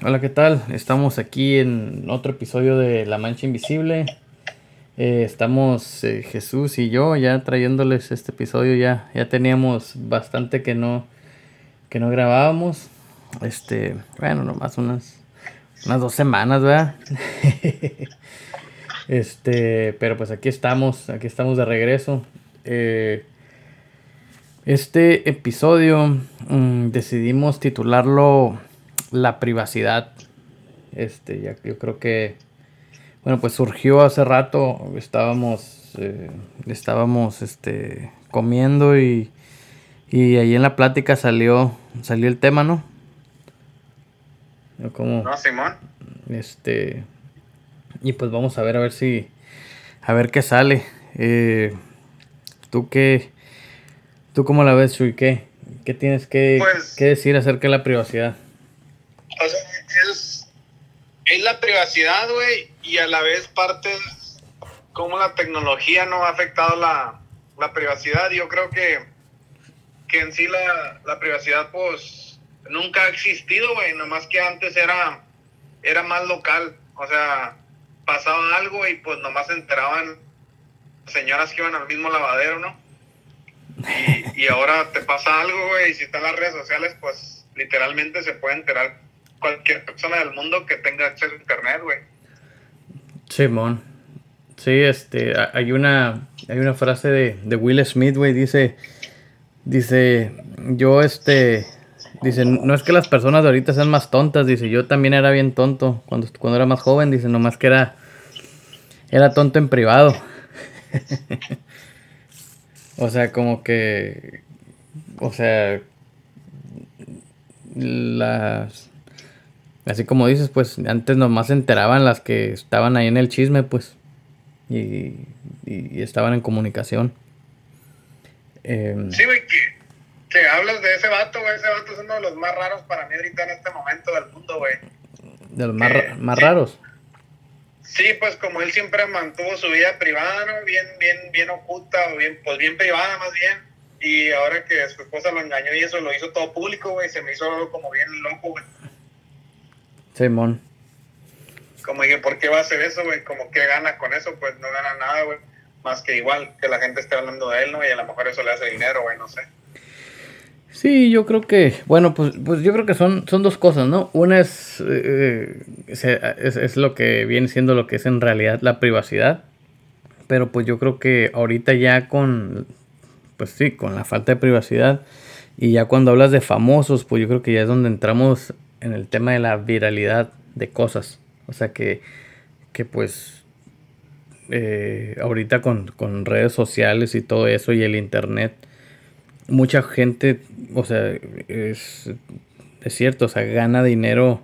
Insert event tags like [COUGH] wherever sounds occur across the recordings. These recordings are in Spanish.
Hola, ¿qué tal? Estamos aquí en otro episodio de La Mancha Invisible. Eh, estamos eh, Jesús y yo ya trayéndoles este episodio. Ya, ya teníamos bastante que no, que no grabábamos. Este, bueno, nomás unas, unas dos semanas, ¿verdad? [LAUGHS] este, pero pues aquí estamos, aquí estamos de regreso. Eh, este episodio mm, decidimos titularlo La privacidad. Este, ya yo creo que, bueno, pues surgió hace rato, estábamos, eh, estábamos, este, comiendo y, y ahí en la plática salió, salió el tema, ¿no? Como, no, Simón. Este, y pues vamos a ver, a ver si, a ver qué sale. Eh, ¿Tú qué, ¿Tú cómo la ves, Shui? ¿Qué, qué tienes que, pues, decir acerca de la privacidad? O sea, es, es la privacidad, güey, y a la vez parte cómo la tecnología no ha afectado la, la privacidad. Yo creo que, que en sí la, la privacidad, pues, nunca ha existido, güey, nomás que antes era, era más local. O sea, pasaba algo y pues nomás se enteraban señoras que iban al mismo lavadero, ¿no? [LAUGHS] Y, ahora te pasa algo, güey, y si están las redes sociales, pues literalmente se puede enterar cualquier persona del mundo que tenga acceso a internet, güey. Simón. Sí, este, hay una, hay una frase de, de Will Smith, güey, dice, dice, yo, este, dice, no es que las personas de ahorita sean más tontas, dice, yo también era bien tonto cuando, cuando era más joven, dice, nomás que era, era tonto en privado. [LAUGHS] O sea, como que. O sea. Las. Así como dices, pues antes nomás se enteraban las que estaban ahí en el chisme, pues. Y, y, estaban en comunicación. Em, sí, güey, que, que, hablas de ese vato, güey. Ese vato es uno de los más raros para mí ahorita en este momento del mundo, güey. De los más, más raros. Sí, pues como él siempre mantuvo su vida privada, ¿no? Bien, bien, bien oculta, bien, pues bien privada más bien. Y ahora que su esposa lo engañó y eso lo hizo todo público, güey, se me hizo como bien loco, güey. Simón. Como dije, ¿por qué va a hacer eso, güey? Como que gana con eso, pues no gana nada, güey. Más que igual que la gente esté hablando de él, ¿no? Y a lo mejor eso le hace dinero, güey, no sé. Sí, yo creo que, bueno, pues, pues yo creo que son, son dos cosas, ¿no? Una es, eh, es, lo que viene siendo lo que es en realidad la privacidad, pero pues yo creo que ahorita ya con, pues sí, con la falta de privacidad y ya cuando hablas de famosos, pues yo creo que ya es donde entramos en el tema de la viralidad de cosas, o sea que, que pues eh, ahorita con, con redes sociales y todo eso y el internet, mucha gente, o sea, es, es cierto, o sea, gana dinero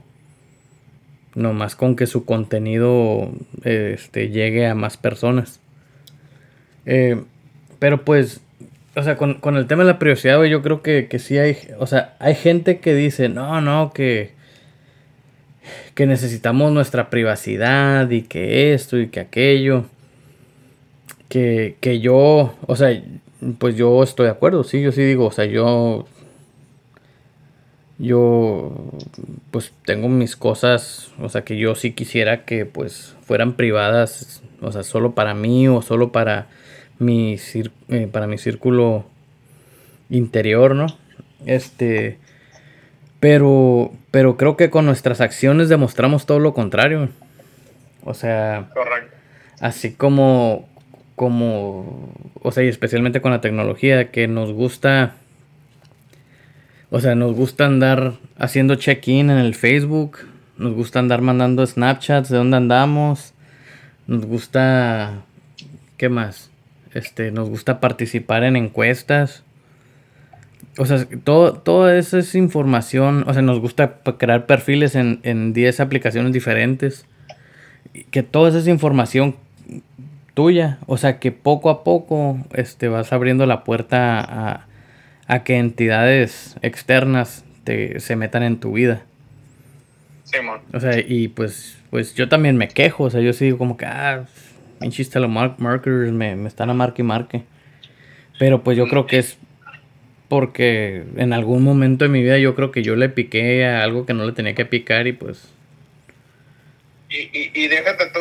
nomás con que su contenido este, llegue a más personas. Eh, pero pues, o sea, con, el tema de la privacidad, yo creo que, que sí hay, o sea, hay gente que dice, no, no, que, que necesitamos nuestra privacidad y que esto y que aquello. Que, que yo, o sea, pues yo estoy de acuerdo, sí, yo sí digo, o sea, yo yo pues tengo mis cosas, o sea, que yo sí quisiera que pues fueran privadas, o sea, solo para mí o solo para mi eh, para mi círculo interior, ¿no? Este pero pero creo que con nuestras acciones demostramos todo lo contrario. O sea, Correcto. así como como, o sea, y especialmente con la tecnología, que nos gusta, o sea, nos gusta andar haciendo check-in en el Facebook, nos gusta andar mandando Snapchats de dónde andamos, nos gusta, ¿qué más? Este, nos gusta participar en encuestas. O sea, todo, toda esa es información, o sea, nos gusta crear perfiles en, en 10 aplicaciones diferentes. Que toda esa información tuya. O sea que poco a poco este, vas abriendo la puerta a, a que entidades externas te, se metan en tu vida. Sí, O sea, y pues, pues yo también me quejo. O sea, yo sí digo como que, ah, pinches marketers me, me están a marque y marque. Pero pues yo creo que es porque en algún momento de mi vida yo creo que yo le piqué a algo que no le tenía que picar y pues... Y, y, y déjate tú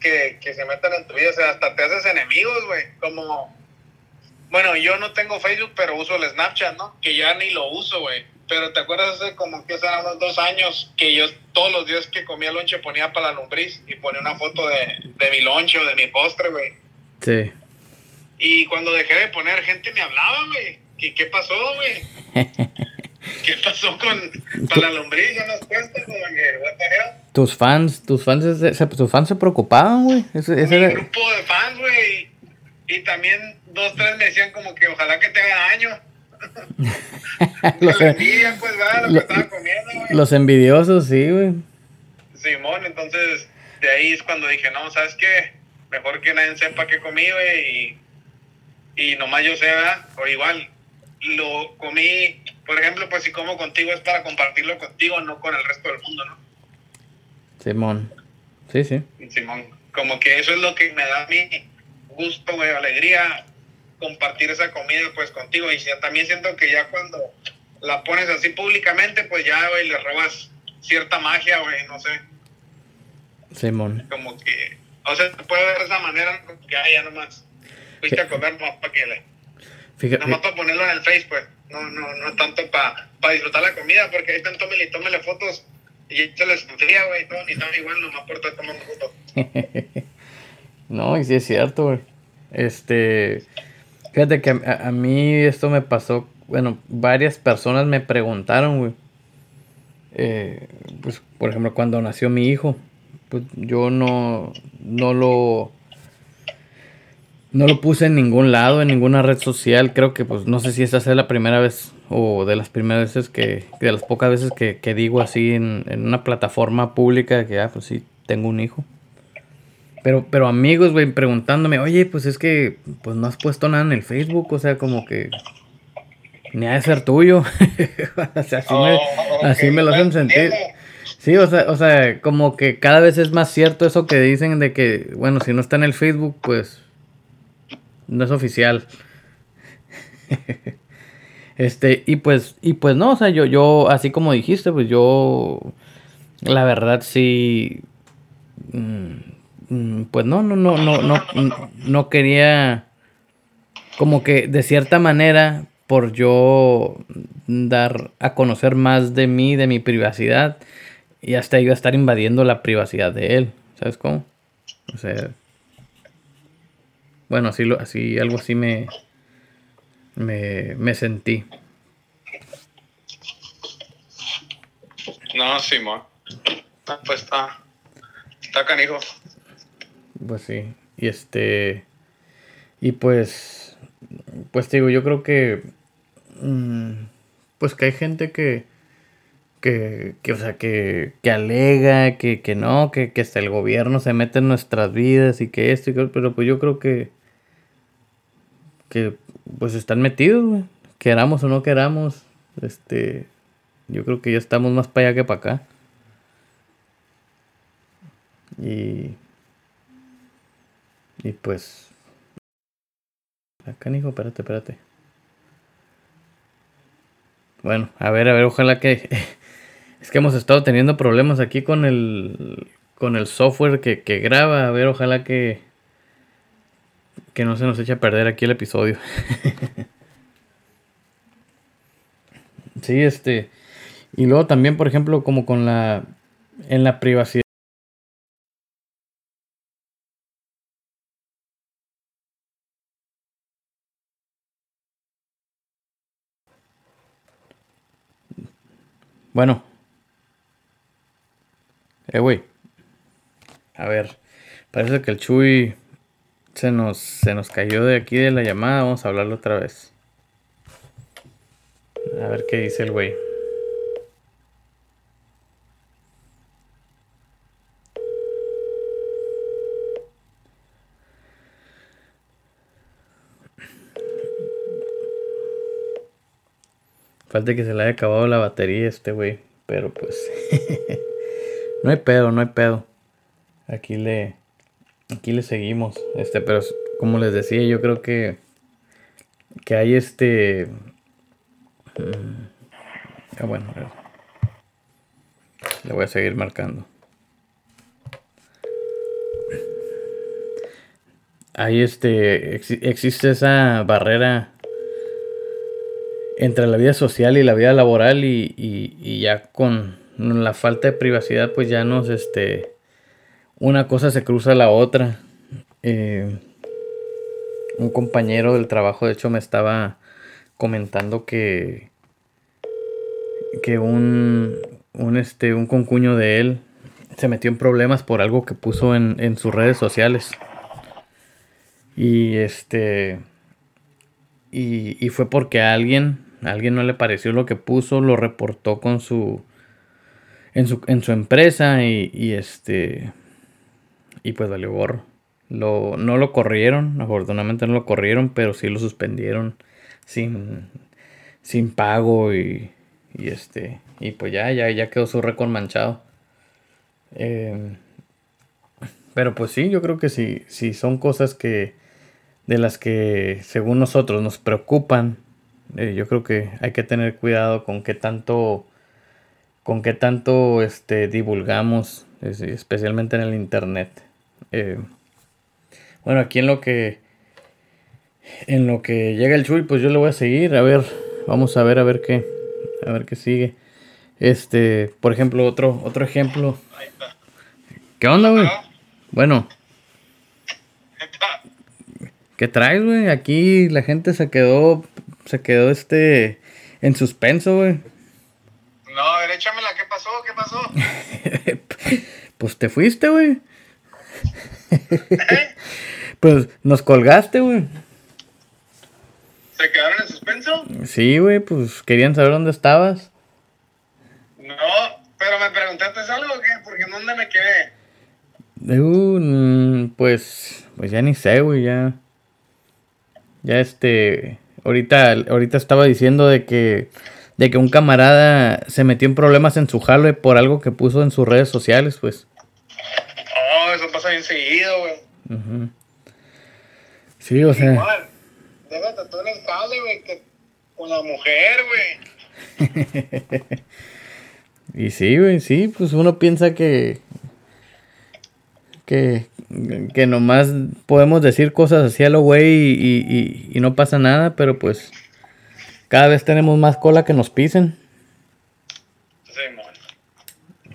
que, que se metan en tu vida, o sea, hasta te haces enemigos, güey, como... Bueno, yo no tengo Facebook, pero uso el Snapchat, ¿no? Que ya ni lo uso, güey. Pero te acuerdas hace como que eran unos dos años que yo todos los días que comía lonche ponía para la lombriz y ponía una foto de, de mi lonche o de mi postre, güey. Sí. Y cuando dejé de poner, gente me hablaba, güey. ¿Qué, qué pasó, güey? [LAUGHS] ¿Qué pasó con para la lombriz? Ya nos cuesta hell? Tus fans, tus fans, se, se- tus fans se preocupaban, güey. Ese, ese Mi era- grupo de fans, güey. Y también dos, tres me decían como que ojalá que te haga daño. [LAUGHS] los, envidia, pues, va, lo que lo- comiendo, los envidiosos, sí, güey. Simón, entonces de ahí es cuando dije, no, ¿sabes qué? Mejor que nadie sepa qué comí, güey, y, y nomás yo ¿verdad? O igual, lo comí, por ejemplo, pues si como contigo es para compartirlo contigo, no con el resto del mundo, ¿no? Simón. Sí, sí. Simón, como que eso es lo que me da mi gusto, güey, alegría, compartir esa comida, pues, contigo, y si- también siento que ya cuando la pones así públicamente, pues ya, güey, le robas cierta magia, güey, no sé. Simón. como que, o sea, se puede ver de esa manera, como que, ah, ya nomás, fuiste a comer nomás para que le, Fíjate, nomás para ponerlo en el Face, pues, no, no, no tanto para disfrutar la comida, porque ahí me y tómele fotos, y se les enfría, güey, todo, ni están igual, nomás por estar tomando fotos. [LAUGHS] No, y sí es cierto, güey. Este, fíjate que a, a mí esto me pasó, bueno, varias personas me preguntaron, güey. Eh, pues, por ejemplo, cuando nació mi hijo, pues yo no, no lo, no lo puse en ningún lado, en ninguna red social. Creo que, pues, no sé si esta es la primera vez o de las primeras veces que, de las pocas veces que, que digo así en, en una plataforma pública que, ah, pues sí, tengo un hijo. Pero, pero amigos, güey, preguntándome, oye, pues es que pues no has puesto nada en el Facebook, o sea, como que ni ha de ser tuyo. [LAUGHS] o sea, así, me, Oh, así me lo hacen sentir. Sí, o sea, o sea, como que cada vez es más cierto eso que dicen de que, bueno, si no está en el Facebook, pues no es oficial. [LAUGHS] este, y pues, y pues no, o sea, yo, yo, así como dijiste, pues yo, la verdad sí, mm, pues no, no, no, no, no, no, no quería, como que de cierta manera, por yo dar a conocer más de mí, de mi privacidad, y hasta iba a estar invadiendo la privacidad de él, ¿sabes cómo? O sea, bueno, así, lo, así algo así me, me, me sentí. No, Simón. Ah, pues está, está canijo. Pues sí. Y este. Y pues. Pues te digo, yo creo que. mm, pues que hay gente que. Que, que o sea, que, que alega, que, que no, que, que hasta el gobierno se mete en nuestras vidas y que esto y que, pero pues yo creo que. Que pues están metidos, güey. Queramos o no queramos. Este. Yo creo que ya estamos más para allá que para acá. Y. Y pues. Acá, hijo, espérate, espérate. Bueno, a ver, a ver, ojalá que. [LAUGHS] Es que hemos estado teniendo problemas aquí con el. Con el software que, que graba. A ver, ojalá que. Que no se nos eche a perder aquí el episodio. [LAUGHS] sí, este. Y luego también, por ejemplo, como con la. En la privacidad. Bueno. Eh, güey. A ver. Parece que el Chuy se nos, se nos cayó de aquí de la llamada. Vamos a hablarlo otra vez. A ver qué dice el güey. Falta que se le haya acabado la batería este güey. Pero pues. [LAUGHS] no hay pedo, no hay pedo. Aquí le. Aquí le seguimos. Este, pero como les decía, yo creo que. Que hay este. Ah, bueno. Le voy a seguir marcando. Ahí este, existe esa barrera entre la vida social y la vida laboral y, ya con la falta de privacidad pues ya nos este una cosa se cruza a la otra. Eh, un compañero del trabajo de hecho me estaba comentando que que un un este un concuño de él se metió en problemas por algo que puso en, en sus redes sociales. Y este y, y fue porque alguien alguien no le pareció lo que puso, lo reportó con su en su, en su empresa y, este y pues valió gorro. Lo, no lo corrieron, afortunadamente no lo corrieron, pero sí lo suspendieron sin, sin pago y, y este y pues ya, ya, ya quedó su récord manchado. Em, pero pues sí, yo creo que sí, sí son cosas que de las que según nosotros nos preocupan eh, yo creo que hay que tener cuidado con qué tanto con qué tanto este divulgamos especialmente en el internet. Eh, bueno aquí en lo que en lo que llega el Chuy pues yo le voy a seguir a ver vamos a ver a ver qué a ver qué sigue. Este por ejemplo otro otro ejemplo. Qué onda güey bueno. ¿Qué traes, güey? Aquí la gente se quedó se quedó este en suspenso, güey. No, a ver, échamela, ¿qué pasó? ¿Qué pasó? [LAUGHS] pues te fuiste, güey. ¿Eh? [LAUGHS] Pues nos colgaste, güey. ¿Se quedaron en suspenso? Sí, güey, pues querían saber dónde estabas. No, pero me preguntaste algo o qué? Porque ¿dónde me quedé? Uh, pues, pues ya ni sé, güey, ya. Ya este. Ahorita, ahorita estaba diciendo de que, de que un camarada se metió en problemas en su jale por algo que puso en sus redes sociales, pues. Oh, eso pasa bien seguido, güey. Sí, o sea. Igual, déjate tú en el jale, güey, que con la mujer, güey. [LAUGHS] y sí, güey, sí, pues uno piensa que, que, que nomás podemos decir cosas así a lo güey y, y, no pasa nada, pero pues cada vez tenemos más cola que nos pisen.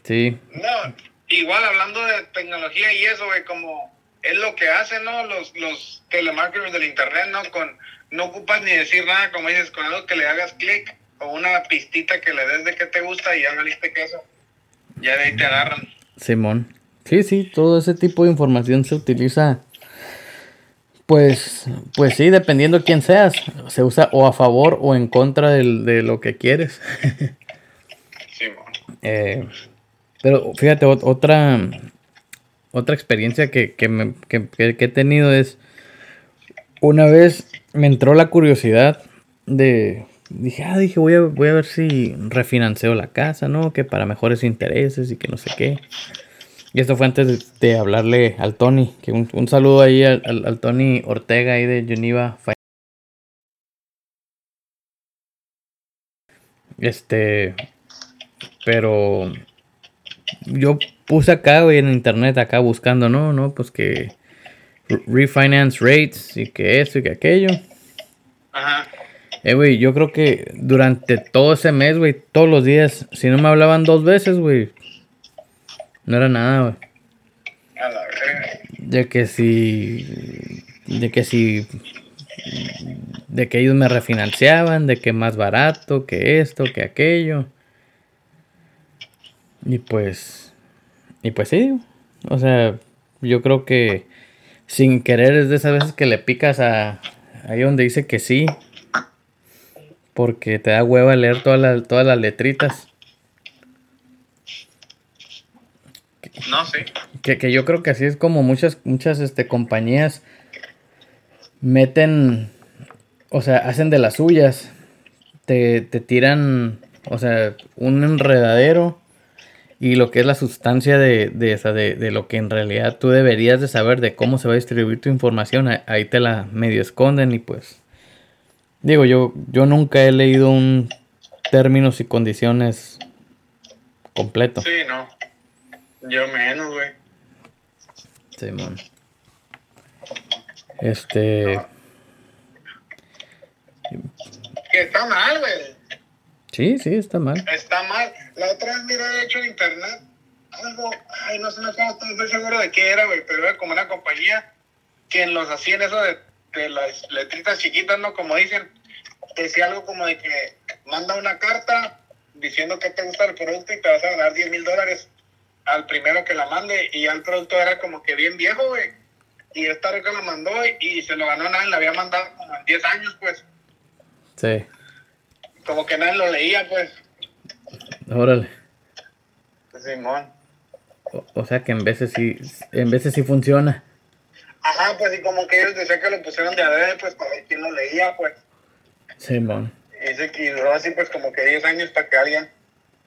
Sí. No, igual hablando de tecnología y eso, güey, como es lo que hacen, ¿no? Los, los telemarketers del internet, ¿no? Con, no ocupas ni decir nada, como dices, con algo que le hagas clic o una pistita que le des de que te gusta y ya valiste queso. Ya de ahí te agarran. Simón. Sí, sí, todo ese tipo de información se utiliza, pues, pues sí, dependiendo quién seas, se usa o a favor o en contra de lo que quieres. sí, eh, pero fíjate, otra, otra experiencia que, que, que, he tenido es, una vez me entró la curiosidad de, dije, ah, dije, voy a, voy a ver si refinanceo la casa, ¿no? Que para mejores intereses y que no sé qué. Y esto fue antes de, hablarle al Tony. Que un, saludo ahí al, Tony Ortega ahí de Geneva. Este. Pero. Yo puse acá, güey, en internet, acá buscando, ¿no? No, pues que. Refinance rates y que eso y que aquello. Ajá. Eh, güey, yo creo que durante todo ese mes, güey, todos los días, si no me hablaban dos veces, güey, no era nada, güey. A la De que si. De que si. De que ellos me refinanciaban, de que más barato, que esto, que aquello. Y pues. Y pues sí. O sea, yo creo que sin querer es de esas veces que le picas a. Ahí donde dice que sí. Porque te da hueva leer todas todas las letritas. No, sí. Que, yo creo que así es como muchas, muchas este, compañías meten, o sea, hacen de las suyas. Te, tiran, o sea, un enredadero y lo que es la sustancia de, de, esa, de, de, lo que en realidad tú deberías de saber de cómo se va a distribuir tu información, ahí te la medio esconden y pues digo yo yo nunca he leído un términos y condiciones completo. Sí, no. Yo menos, güey. Simón. Este. Que está mal, güey. Sí, sí, está mal. Está mal. La otra vez miré, de hecho, en internet algo, ay, no sé, no estoy seguro de qué era, güey, pero era como una compañía que los hacían eso de, de las letritas chiquitas, ¿no? Como dicen, decía algo como de que manda una carta diciendo que te gusta el producto y te vas a ganar 10 mil dólares al primero que la mande y ya el producto era como que bien viejo, güey. Y esta que lo mandó y, se lo ganó nadie, le había mandado como en 10 años, pues. Sí. Como que nadie lo leía, pues. Órale. Simón. O, sea que en veces sí, en veces sí funciona. Ajá, pues y como que ellos decían que lo pusieron de adrede, pues para ver quién lo leía, pues. Simón. Y dice que duró así pues como que 10 años para que alguien,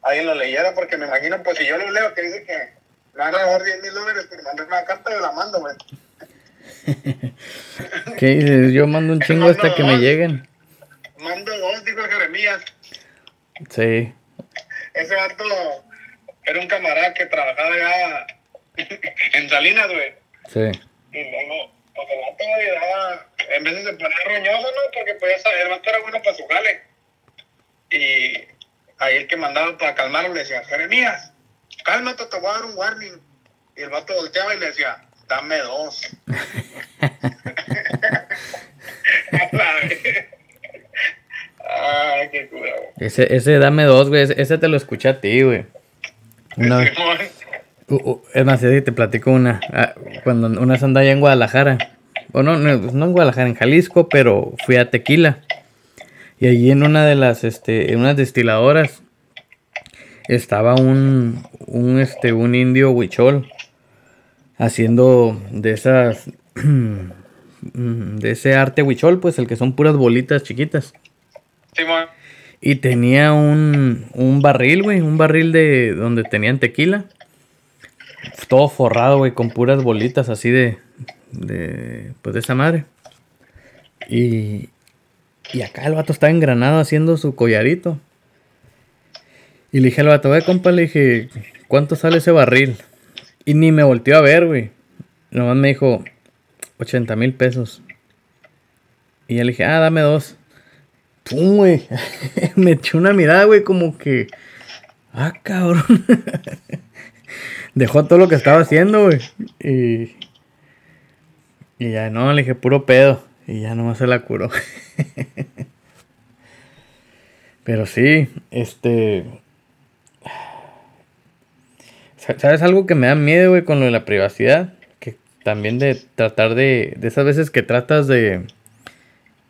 alguien lo leyera, porque me imagino, pues si yo lo leo, que dice que me van a dar 10 mil dólares por mandarme una carta, yo la mando, güey. [LAUGHS] ¿Qué dices? Yo mando un [LAUGHS] chingo hasta que me lleguen. Mando dos, dijo Jeremías. Sí. Ese vato era un camarada que trabajaba allá [LAUGHS] en Salinas, güey. Sí. Y luego, pues el vato le daba, en vez de se ponía roñoso, ¿no? Porque podía saber, el vato era bueno para su jale. Y ahí el que mandaba para calmarlo le decía, Jeremías, cálmate, te voy a dar un warning. Y el vato volteaba y le decía, dame dos. [LAUGHS] Ay, qué cura, Ese, ese dame dos, güey. Ese, te lo escuché a ti, güey. Uh, uh, es más, te platico una. Ah, cuando una vez andaba en Guadalajara. O no, no, en Guadalajara, en Jalisco, pero fui a Tequila. Y allí en una de las, este, en unas destiladoras, estaba un, un, este, un indio huichol haciendo de esas, [CLEARS THROAT] de ese arte huichol, pues el que son puras bolitas chiquitas. Y tenía un, un barril, güey, un barril de donde tenían tequila. Todo forrado, güey, con puras bolitas así de, de, pues de esa madre. Y, y acá el vato estaba engranado haciendo su collarito. Y le dije al vato, güey, compa, le dije, ¿cuánto sale ese barril? Y ni me volteó a ver, güey. Nomás me dijo, 80 mil pesos. Y yo le dije, ah, dame dos. Pum, güey. [LAUGHS] me echó una mirada, güey, como que. Ah, cabrón. [LAUGHS] Dejó todo lo que estaba haciendo, güey. Y. Y ya no, le dije puro pedo. Y ya nomás se la curó. [LAUGHS] Pero sí, este. ¿Sabes algo que me da miedo, güey, con lo de la privacidad? Que también de tratar de. De esas veces que tratas de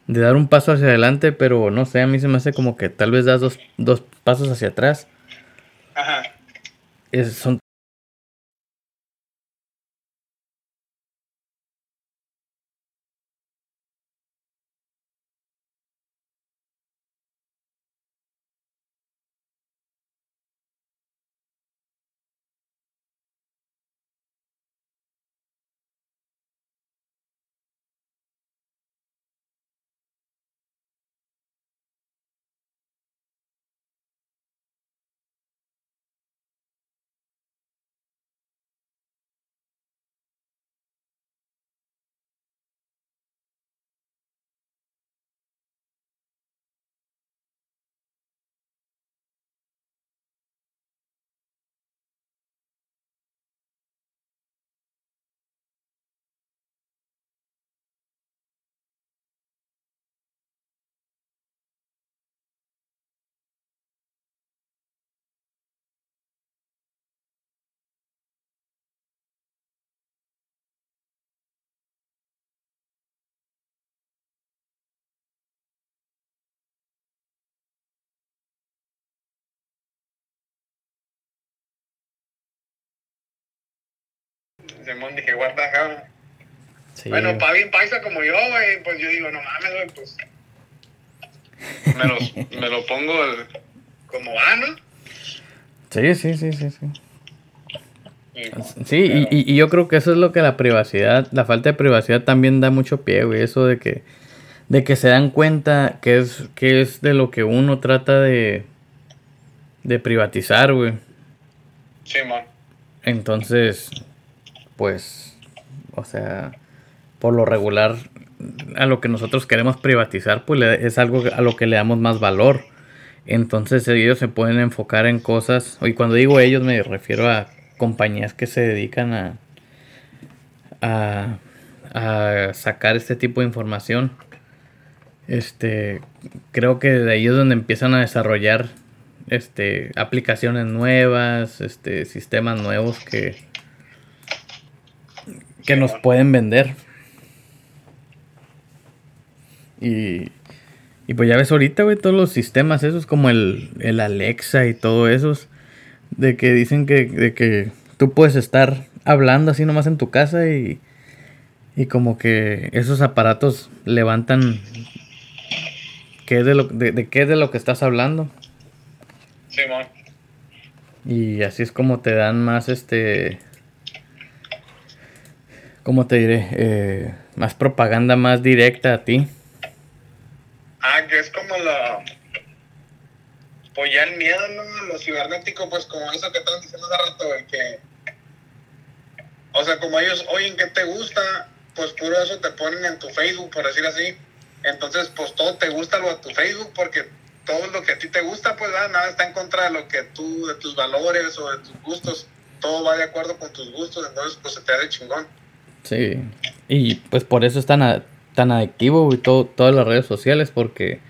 de dar un paso hacia adelante, pero no sé, a mí se me hace como que tal vez das dos, dos pasos hacia atrás. Ajá. Es, son Simón dije, what the hell. Bueno, para bien paisa como yo, güey, pues yo digo, no mames, güey, pues. Me, los, me lo pongo como va, ¿no? Sí, sí, sí, sí, sí. Sí, y, y, yo creo que eso es lo que la privacidad, la falta de privacidad también da mucho pie, güey. Eso de que, de que se dan cuenta que es, que es de lo que uno trata de, de privatizar, güey. Sí, man. Entonces, pues, o sea, por lo regular, a lo que nosotros queremos privatizar, pues es algo a lo que le damos más valor. Entonces ellos se pueden enfocar en cosas, y cuando digo ellos me refiero a compañías que se dedican a, a, a sacar este tipo de información. Este, creo que de ahí es donde empiezan a desarrollar este, aplicaciones nuevas, este, sistemas nuevos que, que nos pueden vender. Y, y pues ya ves ahorita, güey, todos los sistemas esos como el, el Alexa y todo esos, de que dicen que, de que tú puedes estar hablando así nomás en tu casa y, y como que esos aparatos levantan qué de, lo, de, de qué es de lo que estás hablando. Y así es como te dan más, este, ¿cómo te diré? Eh, más propaganda más directa a ti. Ah, que es como la... Pues ya el miedo, ¿no? Lo cibernético, pues como eso que estaban diciendo hace rato, que... O sea, como ellos oyen que te gusta, pues puro eso te ponen en tu Facebook, por decir así. Entonces, pues todo te gusta lo a tu Facebook porque todo lo que a ti te gusta, pues nada está en contra de lo que tú, de tus valores o de tus gustos, todo va de acuerdo con tus gustos, entonces pues se te hace chingón. Sí, y pues por eso es tan, tan adictivo y todo, todas las redes sociales, porque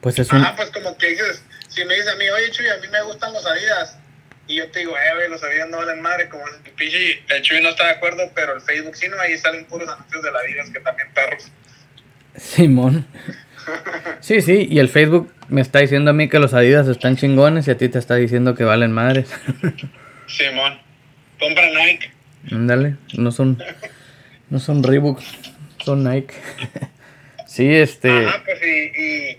pues es un... Ajá, pues como que dices, si me dices a mí, oye Chuy, a mí me gustan los Adidas, y yo te digo, eh, los Adidas no valen madre, como el pinche, el Chuy no está de acuerdo, pero el Facebook sí, ¿no? Ahí salen puros anuncios de la Adidas que también perros. Simón. Sí, sí, y el Facebook me está diciendo a mí que los Adidas están chingones y a ti te está diciendo que valen madres. Simón, compra Nike. Ándale, no son, no son Reebok, son Nike. [LAUGHS] sí, este. Ajá, pues y, y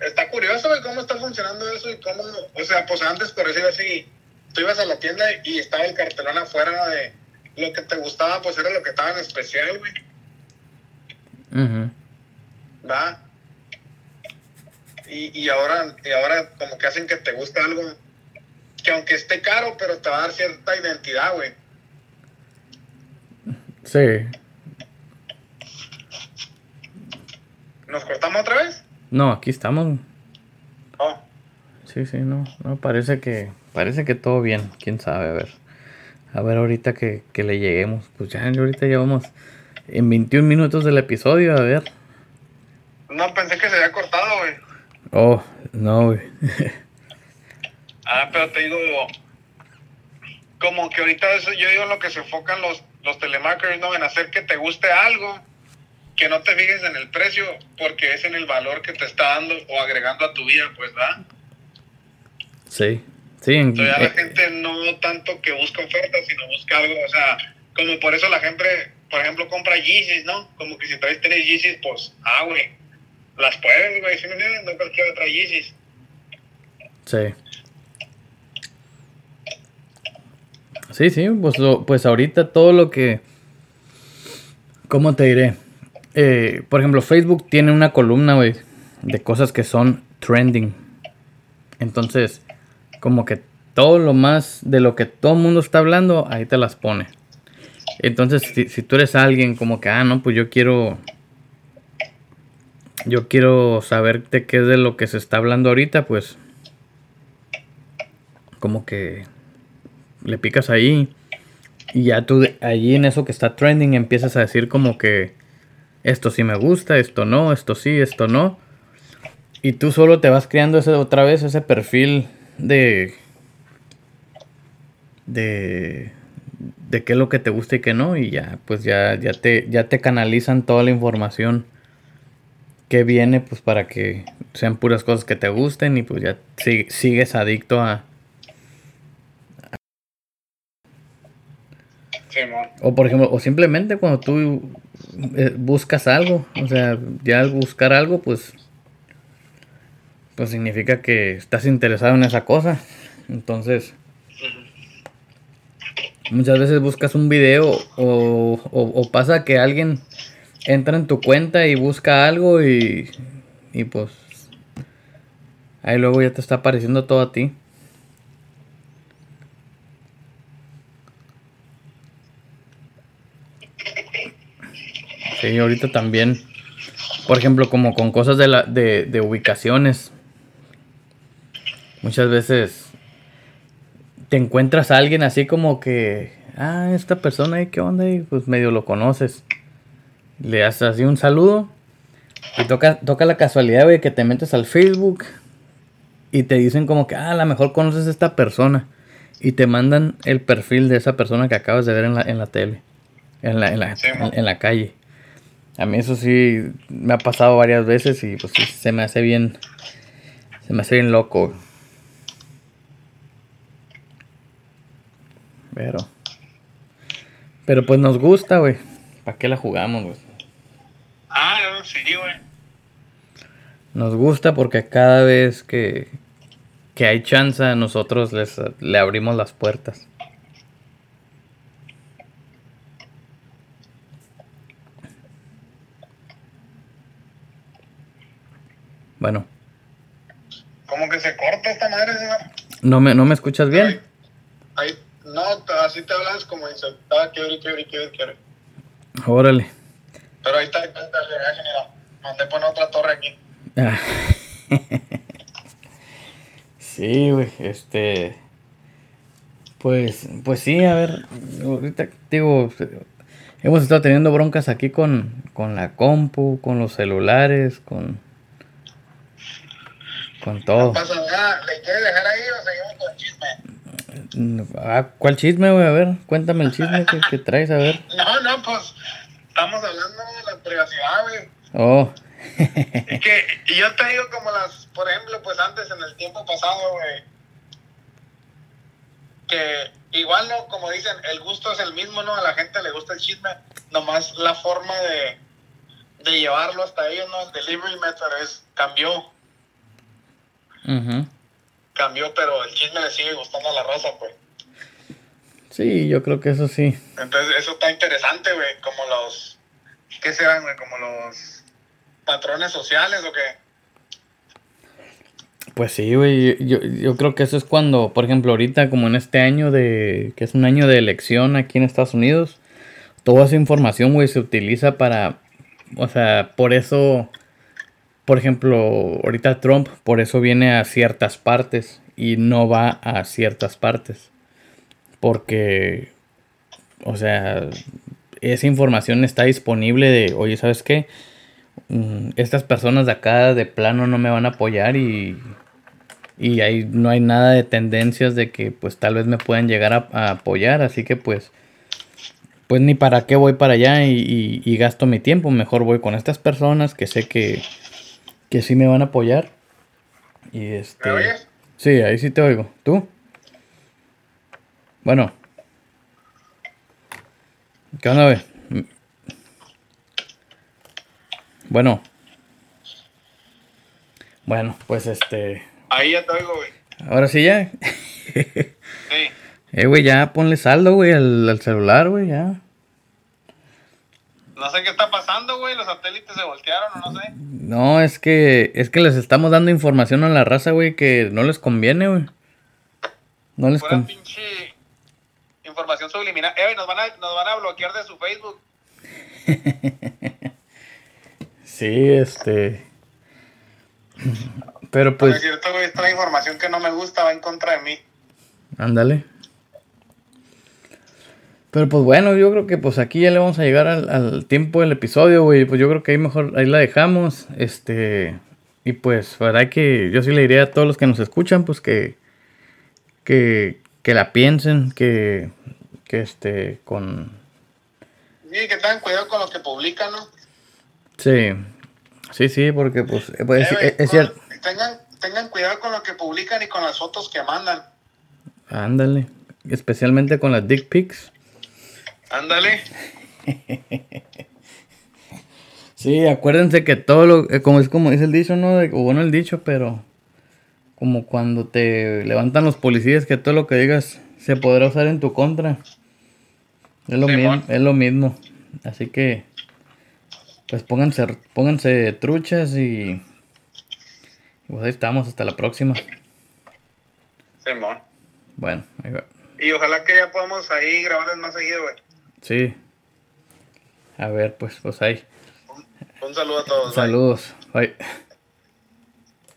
está curioso de cómo está funcionando eso y cómo, o sea, pues antes, por decir así, tú ibas a la tienda y estaba el cartelón afuera de lo que te gustaba, pues era lo que estaba en especial, güey. ¿Va? y, y, ahora, y ahora como que hacen que te guste algo que aunque esté caro, pero te va a dar cierta identidad, güey. Sí. ¿Nos cortamos otra vez? No, aquí estamos. Oh. Sí, sí, no, no, parece que, parece que todo bien, quién sabe, a ver. A ver ahorita que, que le lleguemos, pues ya ahorita llevamos en 21 minutos del episodio, a ver. No, pensé que se había cortado, güey. Oh, no, güey. ah, pero te digo, como que ahorita eso, yo digo lo que se enfocan los, los telemarketers, ¿no? En hacer que te guste algo, que no te fijes en el precio, porque es en el valor que te está dando o agregando a tu vida, pues, ¿verdad? Sí, sí. En, ya la gente no tanto que busca ofertas, sino busca algo, o sea, como por eso la gente, por ejemplo, compra Yeezys, ¿no? Como que si traes tener Yeezys, pues, ah, güey las puedes, güey, si me entiendes, no cualquier otra Yeezys. Sí. Sí, sí, pues, pues ahorita todo lo que... ¿Cómo te diré? Eh, por ejemplo, Facebook tiene una columna, güey, de cosas que son trending. Entonces, como que todo lo más de lo que todo el mundo está hablando, ahí te las pone. Entonces, si, si, tú eres alguien como que, ah, no, pues yo quiero yo quiero saber de qué es de lo que se está hablando ahorita, pues como que le picas ahí y ya tú allí en eso que está trending empiezas a decir como que esto sí me gusta, esto no, esto sí, esto no. Y tú solo te vas creando ese, otra vez ese perfil de de de qué es lo que te gusta y qué no y ya pues ya ya te ya te canalizan toda la información que viene pues para que sean puras cosas que te gusten y pues ya sigues adicto a... o por ejemplo, o simplemente cuando tú eh, buscas algo, o sea, ya al buscar algo pues pues significa que estás interesado en esa cosa. Entonces, muchas veces buscas un video o, o, o pasa que alguien entra en tu cuenta y busca algo y, y pues Ahí luego ya te está apareciendo todo a ti. Sí, ahorita también. Por ejemplo, como con cosas de, la, de, de ubicaciones. Muchas veces te encuentras a alguien así como que, ah, esta persona, ¿qué onda? Y pues medio lo conoces. Le haces así un saludo. Y toca, toca la casualidad, güey, que te metes al Facebook y te dicen como que, ah, a lo mejor conoces a esta persona. Y te mandan el perfil de esa persona que acabas de ver en la, en la tele, en la, en la, en, la calle. A mí eso sí me ha pasado varias veces y pues sí, se me hace bien, se me hace bien loco. Pero, pero pues nos gusta, güey. ¿Para qué la jugamos, güey? Ah, sí, güey. Nos gusta porque cada vez que, que hay chance, nosotros les, le abrimos las puertas. Bueno. Como que se corta esta madre, ¿No me, ¿No me escuchas bien? Ahí, no, así te hablas como dice, estaba quiere, quiere, quiere, quiere. Órale. Pero ahí está, ahí está, mira, mandé poner otra torre aquí. Ah. [LAUGHS] sí, güey, este... Pues, pues sí, a ver, ahorita digo, hemos estado teniendo broncas aquí con, con la compu, con los celulares, con con todo. No pasa nada. ¿Le quieres dejar ahí o seguimos con el chisme? Ah, ¿Cuál chisme, güey? A ver, cuéntame el chisme que, traes, a ver. [LAUGHS] No, no, pues estamos hablando de la privacidad, güey. Oh. que yo te digo como las, por ejemplo, pues antes en el tiempo pasado, güey, que igual no, como dicen, el gusto es el mismo, ¿no? A la gente le gusta el chisme, nomás la forma de, de llevarlo hasta ellos, ¿no? El delivery method es, cambió. Cambió, pero el chisme le sigue gustando a la raza, pues. Sí, yo creo que eso sí. Entonces, eso está interesante, güey. Como los. ¿Qué serán, güey? Como los patrones sociales o qué. Pues sí, güey. Yo, yo creo que eso es cuando, por ejemplo, ahorita, como en este año de. que es un año de elección aquí en Estados Unidos, toda esa información, güey, se utiliza para. O sea, por eso por ejemplo, ahorita Trump por eso viene a ciertas partes y no va a ciertas partes. Porque, o sea, esa información está disponible de, oye, ¿sabes qué? Mm, estas personas de acá de plano no me van a apoyar y, y ahí no hay nada de tendencias de que pues tal vez me puedan llegar a, apoyar. Así que pues, pues ni para qué voy para allá y, y gasto mi tiempo. Mejor voy con estas personas que sé que que sí me van a apoyar. Y este. ¿Me oyes? Sí, ahí sí te oigo. ¿Tú? Bueno. ¿Qué onda, güey? Bueno. Bueno, pues este. Ahí ya te oigo, güey. Ahora sí ya. sí. [LAUGHS] Eh, güey, ya ponle saldo, güey, al, al celular, güey, ya. No sé qué está pasando, güey. Los satélites se voltearon o no sé. No, es que es que les estamos dando información a la raza, güey, que no les conviene, güey. No les conviene. pinche información subliminal. Eh, nos van, a, nos van a bloquear de su Facebook. [LAUGHS] sí, este. Pero pues. es cierto, güey, esta información que no me gusta va en contra de mí. Ándale. Pero pues bueno, yo creo que pues aquí ya le vamos a llegar al, tiempo del episodio, güey. Pues yo creo que ahí mejor, ahí la dejamos. Este, y pues, verdad que yo sí le diría a todos los que nos escuchan, pues que, que, que la piensen, que, que este, con... Sí, que tengan cuidado con lo que publican, ¿no? Sí, sí, sí, porque pues, pues eh, es, cierto. Tengan, tengan cuidado con lo que publican y con las fotos que mandan. Ándale, especialmente con las dick pics. Ándale. [LAUGHS] Sí, acuérdense que todo lo, eh, como es como dice el dicho, ¿no? O bueno el dicho, pero como cuando te levantan los policías que todo lo que digas se podrá usar en tu contra. Es lo, mismo, es lo mismo. Así que, pues pónganse, pónganse truchas y, Pues ahí estamos, hasta la próxima. Simón. Bueno, ahí va. Y ojalá que ya podamos ahí grabarles más seguido, güey. Sí. A ver, pues, pues ahí. Un, un saludo a todos. bye. Saludos. Bye.